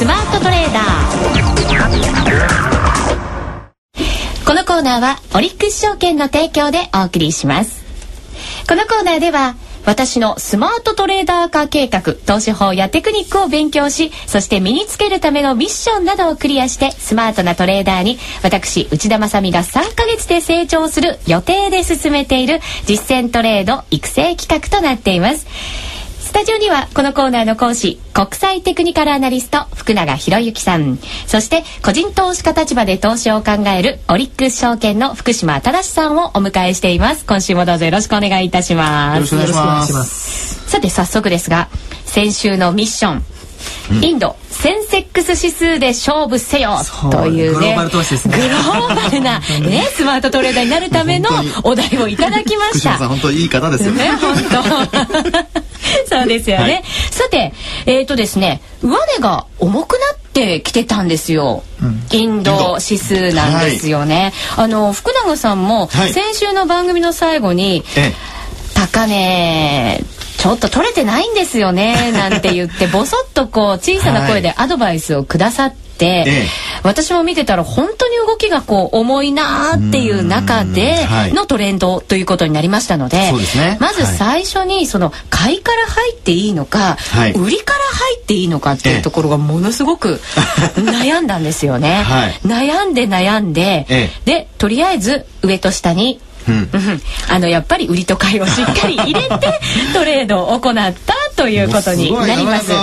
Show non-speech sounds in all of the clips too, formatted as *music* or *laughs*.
スマートトレーダー。このコーナーはオリックス証券の提供でお送りします。このコーナーでは私のスマートトレーダー化計画投資法やテクニックを勉強しそして身につけるためのミッションなどをクリアしてスマートなトレーダーに私内田まさみが3ヶ月で成長する予定で進めている実践トレード育成企画となっています。スタジオにはこのコーナーの講師国際テクニカルアナリスト福永博之さん。そして個人投資家立場で投資を考えるオリックス証券の福島正さんをお迎えしています。今週もどうぞよろしくお願いいたします。よろしくお願いします。さて早速ですが先週のミッション。インドセンセックス指数で勝負せよというねグローバル投資です。ねグローバルなねスマートトレーダーになるためのお題をいただきました。さん本当いい方ですよ。ねね本当 *laughs* そうですよね、はい。さてえっ、とですね上値が重くなってきてたんですよ、インド指数なんですよね、あの福永さんもはい。先週の番組の最後に、え高値ちょっと取れてないんですよねなんて言って *laughs* ぼそっとこう小さな声でアドバイスをくださって、ええ。私も見てたら本当に動きがこう重いなーっていう中でのトレンドということになりましたのでね。まずはい。最初にその買いから入っていいのか、はい。売りから入っていいのかっていうところがものすごく悩んだんですよね。はい。悩んで悩んで、えでとりあえず上と下にうんうんあのやっぱり売りと買いをしっかり入れてトレードを行ったということになります。もう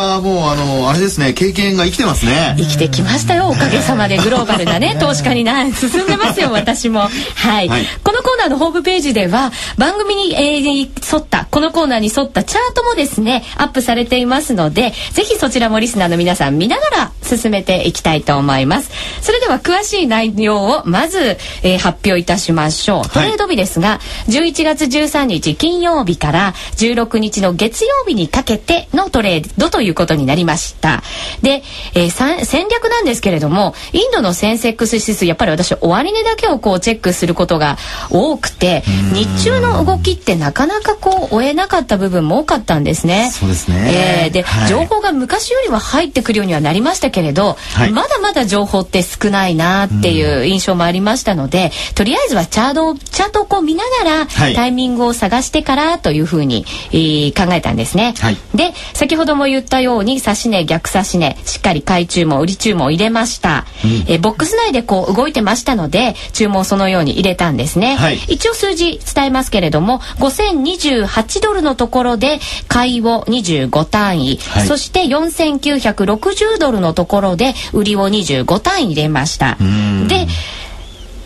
あのあれですね経験が生きてますね。生きてきましたよおかげさまでグローバルなね投資家にな進んでますよ私も。はい、はいコーナーのホームページでは番組に、沿ったこのコーナーに沿ったチャートもですねアップされていますのでぜひそちらもリスナーの皆さん見ながら進めていきたいと思います。それでは詳しい内容をまず、えー発表いたしましょう。トレード日ですが、11月13日金曜日から16日の月曜日にかけてのトレードということになりました。で、えー戦略なんですけれどもインドのセンセックス指数やっぱり私終値だけをこうチェックすることが多くて日中の動きってなかなかこう追えなかった部分も多かったんですね。そうですね。えーで、はい。情報が昔よりは入ってくるようにはなりましたけれど、はい。まだまだ情報って少ないなっていう印象もありましたので、とりあえずはチャートをチャートをこう見ながら、はい。タイミングを探してからというふうに、えー考えたんですね。はい。で先ほども言ったように指し値逆指し値しっかり買い注文売り注文を入れました、えーボックス内でこう動いてましたので注文をそのように入れたんですね、はい。一応数字伝えますけれども5028ドルのところで買いを25単位、はい。そして4960ドルのところで売りを25単位入れました。ん。で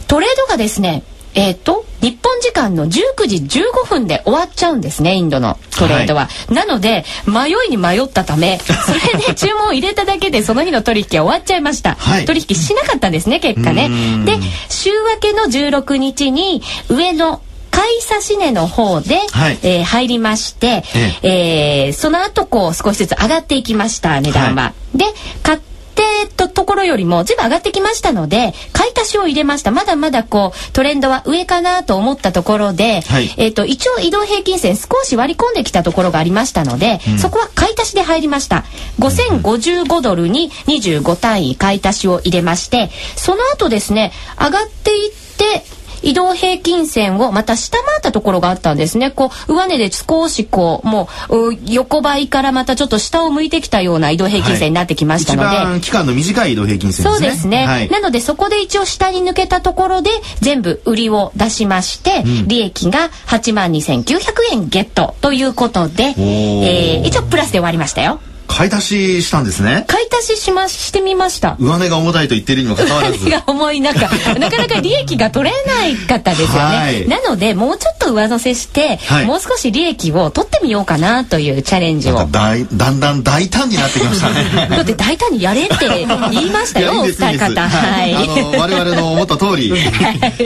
トレードがですねえっ、と日本時間の19時15分で終わっちゃうんですねインドのトレードは、なので迷いに迷ったため *laughs* それで注文を入れただけでその日の取引は終わっちゃいました、はい。取引しなかったんですね結果ね。うん。で週明けの16日に上の買い差し値の方で、はい。えー入りまして、えーその後こう少しずつ上がっていきました値段は。で買ってとところよりも全部上がってきましたので買い足しを入れました。まだまだこうトレンドは上かなと思ったところで、はい。えー、と一応移動平均線少し割り込んできたところがありましたので、そこは買い足しで入りました。5055ドルに25単位買い足しを入れましてその後ですね上がっていって移動平均線をまた下回ったところがあったんですね。こう上値で少しこうもうう横ばいからまたちょっと下を向いてきたような移動平均線になってきましたので、一番期間の短い移動平均線ですね。そうですね、はい。なのでそこで一応下に抜けたところで全部売りを出しまして、利益が8万2900円ゲットということで、えー一応プラスで終わりましたよ。買い足ししたんですね。買い足ししましてみました。上値が重たいと言ってるにもかかわらず。*laughs* が重い中なかなか利益が取れないかったですよね、はい。なのでもうちょっと上乗せして、はい。もう少し利益を取ってみようかなというチャレンジを。なんか大だんだん大胆になってきましたね。*laughs* だって大胆にやれって言いましたよ *laughs* お二方。はい、あの我々の思った通り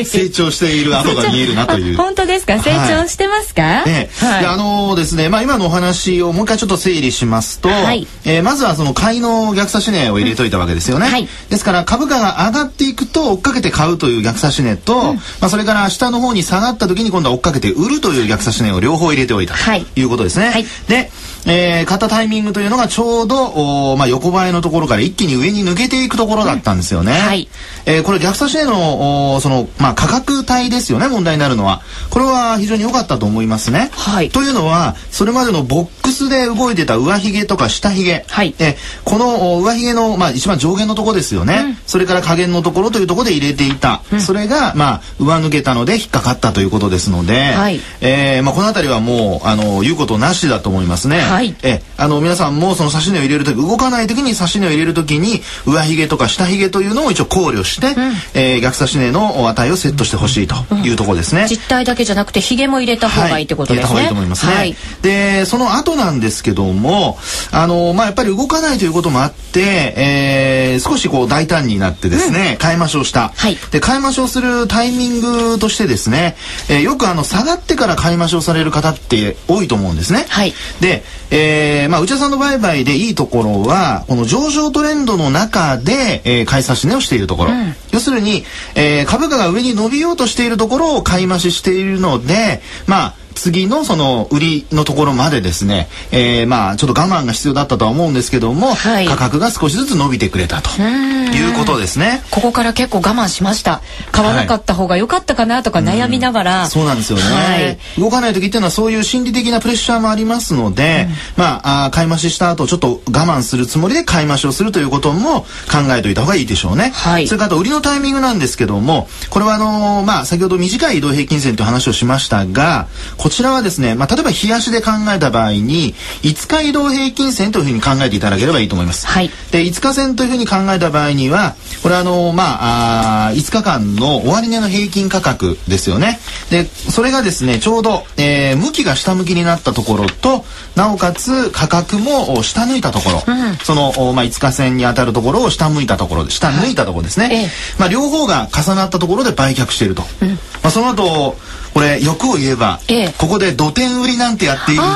成長している跡が見えるなという。あ本当ですか？成長してますか、ええ。はい。であのですねまあ今のお話をもう一回ちょっと整理しますと、はいはい。えーまずはその買いの逆差し値を入れといたわけですよね、はい。ですから株価が上がっていくと追っかけて買うという逆差し値と、まあ、それから下の方に下がった時に今度は追っかけて売るという逆差し値を両方入れておいたはい。ということですね、はい。で、えー買ったタイミングというのがちょうどおーまあ、横ばいのところから一気に上に抜けていくところだったんですよね、はい。えーこれ逆差し値のおーその、まあ、価格帯ですよね問題になるのは。これは非常に良かったと思いますね、はい。というのはそれまでのボックスで動いてた上髭とか下髭、はい。えこのお上髭の、まあ、一番上限のところですよね、それから下限のところというところで入れていた、それが、まあ、上抜けたので引っかかったということですので、はい。えーまあ、この辺りはもうあの言うことなしだと思いますね、はい。えあの皆さんもその差し値を入れる時動かない時に差し値を入れる時に上髭とか下髭というのを一応考慮して、えー逆差し値の値をセットしてほしいというところですね。実体だけじゃなくてヒゲも入れた方がいいってことですね。はい、入れた方がいいと思いますね。はい。で、その後なんですけども、あの、まあ、やっぱり動かないということもあって、えー少しこう大胆になってですね、買い増しをした。はいで、買い増しをするタイミングとしてですね、えーよくあの、下がってから買い増しをされる方って多いと思うんですね。はいで、えーまあ、内田さんの売買でいいところは、この上昇トレンドの中で、えー買い差し値をしているところ。要するに、えー株価が上に伸びようとしているところを買い増ししているので、まあ、次のその売りのところまでですね、えーまあちょっと我慢が必要だったとは思うんですけども、はい価格が少しずつ伸びてくれたということですね。ここから結構我慢しました。買わなかった方が良かったかなとか悩みながら。そうなんですよね、はい。動かない時っていうのはそういう心理的なプレッシャーもありますので、まああー買い増しした後ちょっと我慢するつもりで買い増しをするということも考えておいた方がいいでしょうね。はいそれからあと売りのタイミングなんですけどもこれはあのーまあ先ほど短い移動平均線という話をしましたがこちらはですね、まあ、例えば日足で考えた場合に5日移動平均線というふうに考えていただければいいと思います。はい。で5日線というふうに考えた場合にはこれはあのまああー5日間の終値の平均価格ですよね。でそれがですねちょうど、えー向きが下向きになったところとなおかつ価格もお下抜いたところ、そのおまあ5日線に当たるところを下向いたところ下抜いたところですね、ええ。まあ両方が重なったところで売却していると、まあその後これ欲を言えば、ええ。ここで土点売りなんてやっていると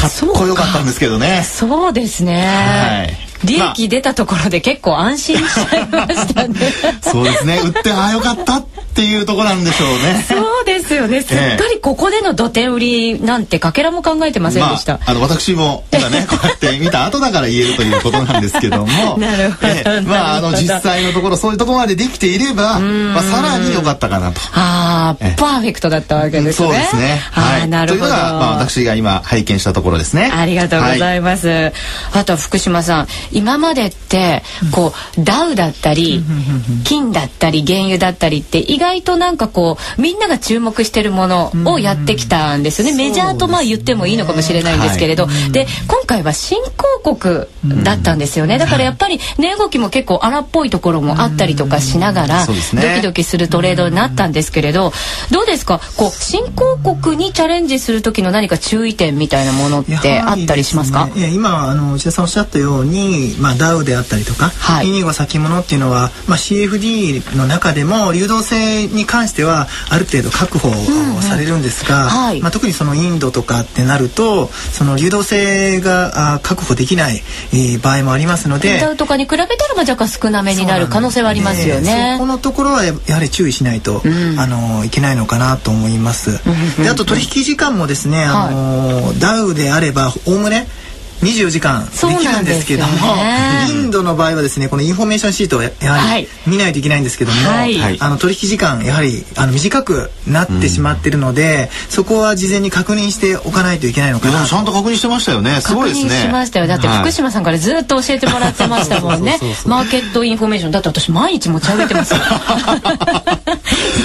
かっこよかったんですけどね。そうですね。はい利益出たところで結構安心しちゃいましたね。そうですね。売ってああよかったっていうところなんでしょうね。そうですよね。すっかりここでの土手売りなんてかけらも考えてませんでした。まあ、あの私も今ね *laughs* こうやって見た後だから言えるということなんですけども *laughs* なるほどええまああの実際のところそういうところまでできていれば、まあ、さらに良かったかなと。ああえ、パーフェクトだったわけですね。そうですね。ああ、なるほど。というのが、まあ、私が今拝見したところですね。ありがとうござはいます。あと福島さん、今までってこうダウだったり金だったり原油だったりって意外となんかこうみんなが注目してるものをやってきたんですよね。メジャーとまあ言ってもいいのかもしれないんですけれど、で今回は新興国だったんですよね。だからやっぱり値動きも結構荒っぽいところもあったりとかしながらドキドキするトレードになったんですけれど、どうですか？こう新興国にチャレンジする時の何か注意点みたいなものってあったりしますか？ねいや今あの内田さんおっしゃったように、まあ、ダウであったりとか、はいイニゴ先物っていうのは、まあ、CFD の中でも流動性に関してはある程度確保されるんですが、はいまあ、特にそのインドとかってなるとその流動性があ確保できない、えー場合もありますので。ダウとかに比べたらまあ若干少なめになる可能性はありますよねでそこ。のところはややはり注意しないと、あのいけないのかなと思います。であと取引時間もですね、あのダウであればおおむね24時間でそうきなんですよるんですけども、ね *laughs* インドの場合はですねこのインフォメーションシートをややははい。り見ないといけないんですけども、はい。あの取引時間やはりあの短くなってしまってるので、そこは事前に確認しておかないといけないのかな。ちゃんと確認してましたよね。す確ごいですね。認しましたよ。だってはい。福島さんからずっと教えてもらってましたもんね。*laughs* そうそうそう。そう。マーケットインフォメーション。だって私毎日持ち上げてますよ。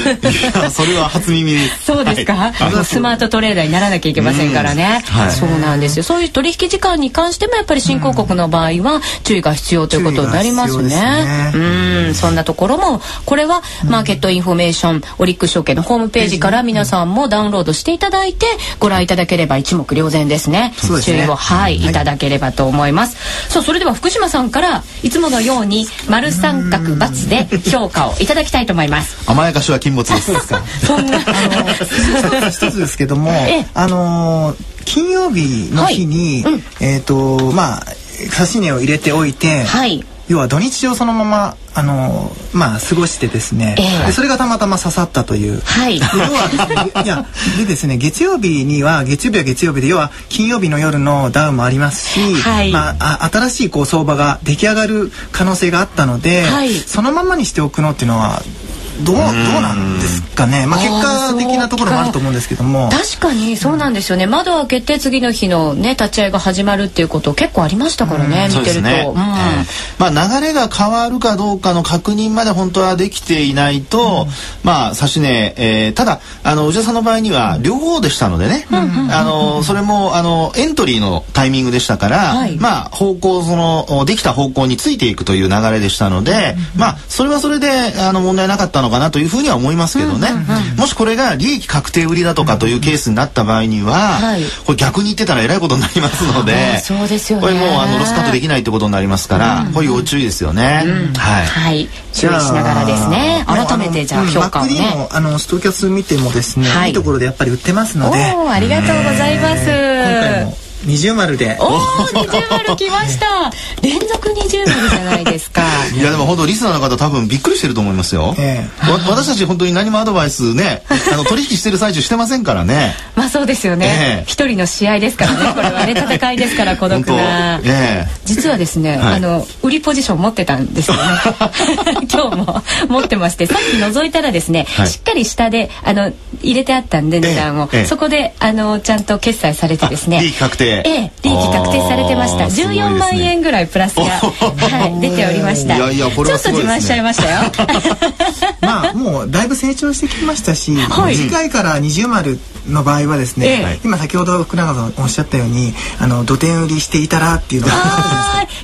いやそれは初耳。そうですか、はい。スマートトレーダーにならなきゃいけませんからね、うん。はい。そうなんですよ。そういう取引時間に関してもやっぱり新興国の場合は注意が必要ということになりますね。うん。そんなところもこれはマーケットインフォメーションオリックス証券のホームページから皆さんもダウンロードしていただいてご覧いただければ一目瞭然ですね。すね。注意をはい、い、ただければと思います。さあそれでは福島さんからいつものように丸三角×で評価をいただきたいと思います。*laughs* 甘やかしは禁物です。そんな *laughs* 一つ一つですけども、ええ。あのー金曜日の日に、はい。うん。えっ、とまあ指値を入れておいて、はい。要は土日をそのままあのまあ過ごしてですね、ええ。でそれがたまたま刺さったという。はい。で要はいやでですね月曜日には月曜日は月曜日で要は金曜日の夜のダウンもありますし、はい。まあ、あ新しいこう相場が出来上がる可能性があったので、はい。そのままにしておくのっていうのはどうどうなんですかね、まあ、結果的なところもあると思うんですけども。確かにそうなんですよね、窓開けて次の日のね立ち会いが始まるっていうこと結構ありましたからね、見てると、ね。うん。えーまあ、流れが変わるかどうかの確認まで本当はできていないと、まあ指値、えーただあの内田さんの場合には両方でしたのでね、あのそれもあのエントリーのタイミングでしたから、はい。まあ方向そのできた方向についていくという流れでしたので、まあそれはそれであの問題なかったのかなというふうには思いますけどね、もしこれが利益確定売りだとかというケースになった場合には、はい。これ逆に言ってたらえらいことになりますのでそうですよね。これもうあのロスカットできないってことになりますから、こういう要注意ですよね。はい。はい。注意しながらですね。改めてじゃあ評価をね。もあのストキャス見てもですね、はい。い、いところでやっぱり売ってますので。ありがとうございます、今回も二重丸で。おお二重丸来ました。*laughs* 連続二重丸じゃないですか。いやでも本当リスナーの方多分びっくりしてると思いますよ。えわ私たち本当に何もアドバイスね、*laughs* あの取引してる最中してませんからね。まあそうですよね。ええ。一、人の試合ですからね。これはね戦いですから *laughs* 孤独な、ええ。実はですね、はい。あの売りポジション持ってたんですよね。今日も持ってましてさっき覗いたらですね、はい。しっかり下であの入れてあったんで値段を、ええ。そこであのちゃんと決済されてですねあ利益確定ええ利益確定されてました。あーすごいですね。14万円ぐらいプラスが、*laughs* はい、出ておりました。いやいやこれはね。ちょっと自慢しちゃいましたよ。*laughs* まあもうだいぶ成長してきましたし、はい。次回から二重丸の場合はですね、ええ。今先ほど福永さんおっしゃったようにあの土点売りしていたらっていうのが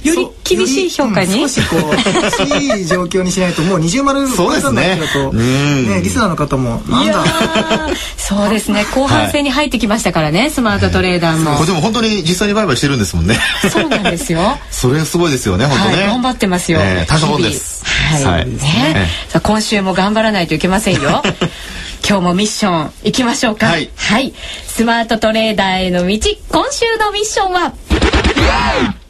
より厳しい評価にそうん少しこう厳しい状況にしないともう二重丸そうですね超えたんだけどとうんねリスナーの方もなんいやだーそうですね後半戦に入ってきましたからね、スマートトレーダーも、これでも本当に実際に売買してるんですもんね。そうなんですよ *laughs* それすごいですよね本当ね。はい、頑張ってますよ。ええ大したもんです。はい。はいねえさあ今週も頑張らないといけませんよ。*laughs* 今日もミッション行きましょうか。はいスマートトレーダーへの道、今週のミッションは。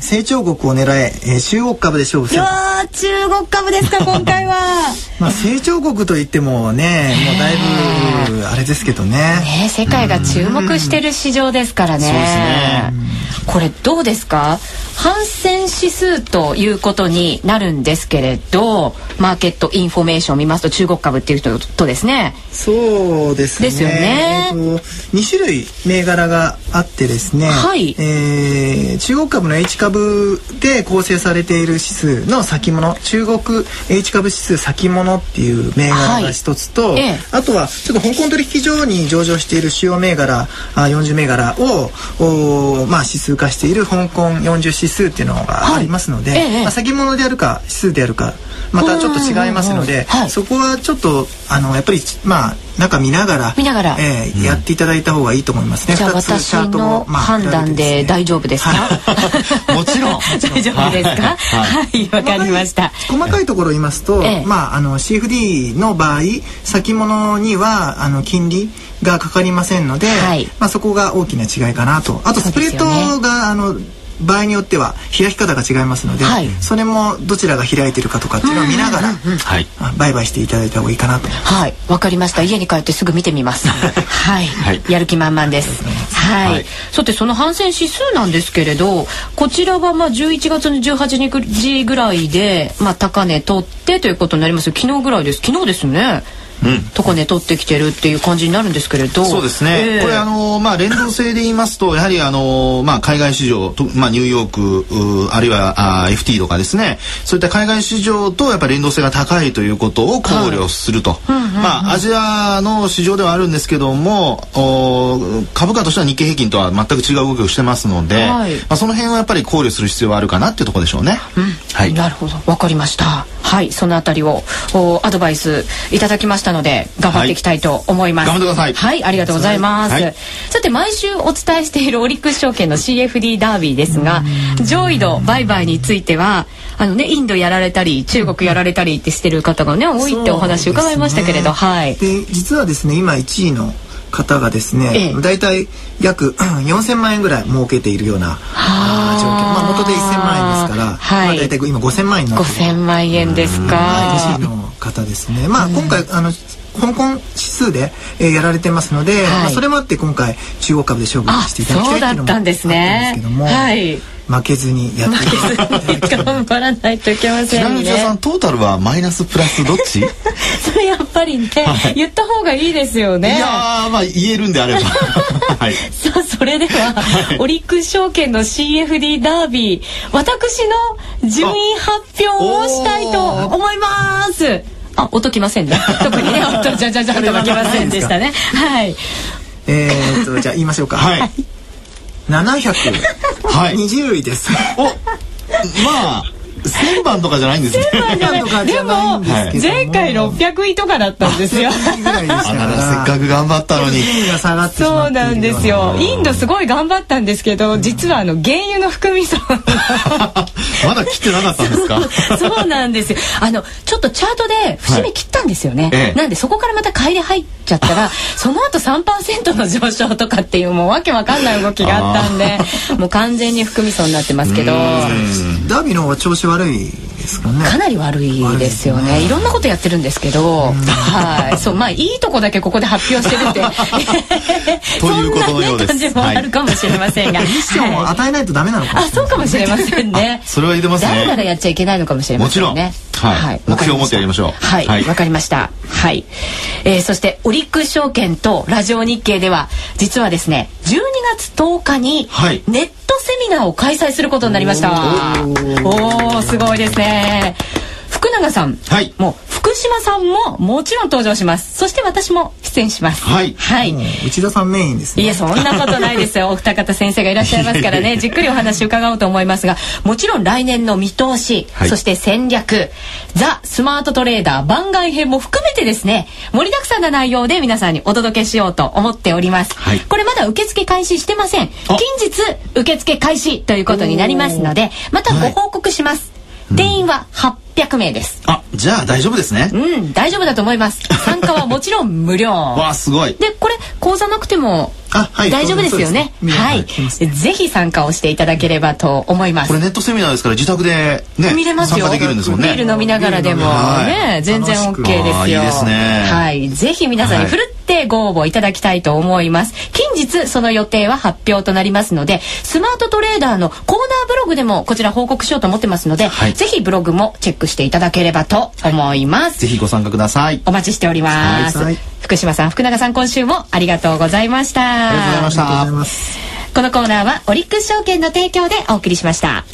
成長国を狙ええー中国株で勝負する。中国株ですか *laughs* 今回は。まあ成長国といってもねもうだいぶあれですけどね。ね世界が注目してる市場ですからね。そうですねこれどうですか？ハンセン指数ということになるんですけれどマーケットインフォメーションを見ますと中国株っていうととですね。そうですね。ですよね。えーと2種類銘柄があってですね、はい。えー中国株の H 株で構成されている指数の先物。中国 H 株指数先物っていう銘柄が一つと、はい。ええ。あとはちょっと香港取引所に上場している主要銘柄あ40銘柄をおまあ指数化している香港40指数っていうのがありますので、はいええ。まあ、先物であるか指数であるかまたちょっと違いますので、はい。そこはちょっとあのやっぱりまあ中見ながら見ながら。えーやっていただいた方がいいと思いますね。じゃあ二つ私のまあ判断で大丈夫ですか、もちろん。大丈夫ですか？はい。*laughs* *laughs* わ、かりました。細かいところを言いますと、ええ。まああの CFD の場合先物にはあの金利がかかりませんので、はい。まあそこが大きな違いかなと。あとスプレッドが、あの場合によっては開き方が違いますので、はいそれもどちらが開いてるかとかっていうのを見ながら、はい。あ売買していただいた方がいいかなと。はい、わかりました。家に帰ってすぐ見てみます。*laughs* はい、はいやる気満々です。はい、はいさてその反戦指数なんですけれど、こちらはまあ11月の18日ぐらいでまあ高値取ってということになりますよ。昨日ぐらいです。昨日ですね。うん。高値取ってきてるっていう感じになるんですけれど。そうですね、ええ。これあのまあ連動性で言いますとやはりあのまあ海外市場とまあニューヨークうあるいはあ FT とかですね。そういった海外市場とやっぱり連動性が高いということを考慮すると、まあアジアの市場ではあるんですけどもお株価としては日経平均とは全く違う動きをしてますので、はい。まあその辺はやっぱり考慮する必要はあるかなっていうところでしょうね。はい。なるほど、わかりました。はい、そのあたりをおアドバイスいただきましたので頑張っていきたいと思います。はい頑張ってくださいはい、ありがとうございます。はいさて毎週お伝えしているオリックス証券の CFD ダービーですが、上位の売買についてはあのねインドやられたり中国やられたりってしてる方がね多いってお話伺いましたけれど、はい。で実はですね今1位の方がですね、ええ。大体約4000万円ぐらい儲けているような状況、まあ、元で1000万円ですから、はい。まあ、大体今5000万円になってる。5000万円ですか。はい、西の方ですね。まあ、今回あの香港指数で、えーやられてますので、はい。まあ、それもあって今回中国株で勝負していただきたいっていうのもあったんですけども、はい。負けずにやって。いただきたい頑張らないといけませんちなみにさねんトータルはマイナスプラスどっち？い *laughs* それやっぱりね、言った方がいいですよね。やーまあ言えるんであれば。*laughs* はい。さあそれでは、オリックス証券の CFD ダービー私の順位発表をしたいと思いますあ音きませんね。*laughs* 特にね音じゃじゃじゃとはきませんでしたね。はい。えーっとじゃあ言いましょうか、はい。はい720位です。おまあ千番とかじゃないんですね。番とかじでゃないも。んですけども。前回600位とかだったんですよ。せっかく頑張ったのに。そうなんですよ。インドすごい頑張ったんですけど実はあの原油の含み損。*laughs* まだ切ってなかったんですか？そうなんですよ。あの、ちょっとチャートで節目切ったんですよね。ええ。なんでそこからまた買いで入っちゃったら、その後3%の上昇とかっていうもうわけわかんない動きがあったんで、もう完全に含み損になってますけど、ダービーの調子悪いですかね。かなり悪いですよね。いろんなことやってるんですけど、はい。そう、まあいいとこだけここで発表してるって、*laughs* ということのようです。そんなね感じもあるかもしれませんが。ミッションをはい与えないとダメなのかもあ、しれないそうかもしれませんね。それは言ってますね。だらだらやっちゃいけないのかもしれませんね。もちろん。はい。目標を持ってやりましょう。はい、わ、はい。かりました。はい。えーそしてオリックス証券とラジオ日経では実はですね、12月10日にはい。ネットセミナーを開催することになりました。おおー、すごいですね。福永さん、はい。もう福島さんももちろん登場します。そして私も出演します。はい。はい。内田さんメインですね。いやそんなことないですよ。お二方先生がいらっしゃいますからね。じっくりお話伺おうと思いますが。もちろん来年の見通し、はい。そして戦略。ザ・スマートトレーダー。番外編も含めてですね。盛りだくさんな内容で皆さんにお届けしようと思っております、はい。これまだ受付開始してません。近あ日受付開始ということになりますのでまたご報告します、定員は800名です。あじゃあ大丈夫ですね。うん大丈夫だと思います。*laughs* 参加はもちろん無料。わあすごい。でこれ講座なくてもあはい大丈夫ですよね。ねはい。ねぜひ参加をしていただければと思います。これ。ネットセミナーですから自宅でね見れますよ。参加できるんですもんね。ビール飲みながらでもはね、全然 OK ですよ。いいですね。はい、ぜひ皆さんにはい。ふるってご応募いただきたいと思います。近日その予定は発表となりますので、スマートトレーダーのコーナーブログでもこちら報告しようと思ってますので、はいぜひブログもチェックしていただければと思います。ぜひご参加くださいお待ちしております。はいはい福島さん、福永さん、今週もありがとうございました。ありがとうございましたこのコーナーはオリックス証券の提供でお送りしました。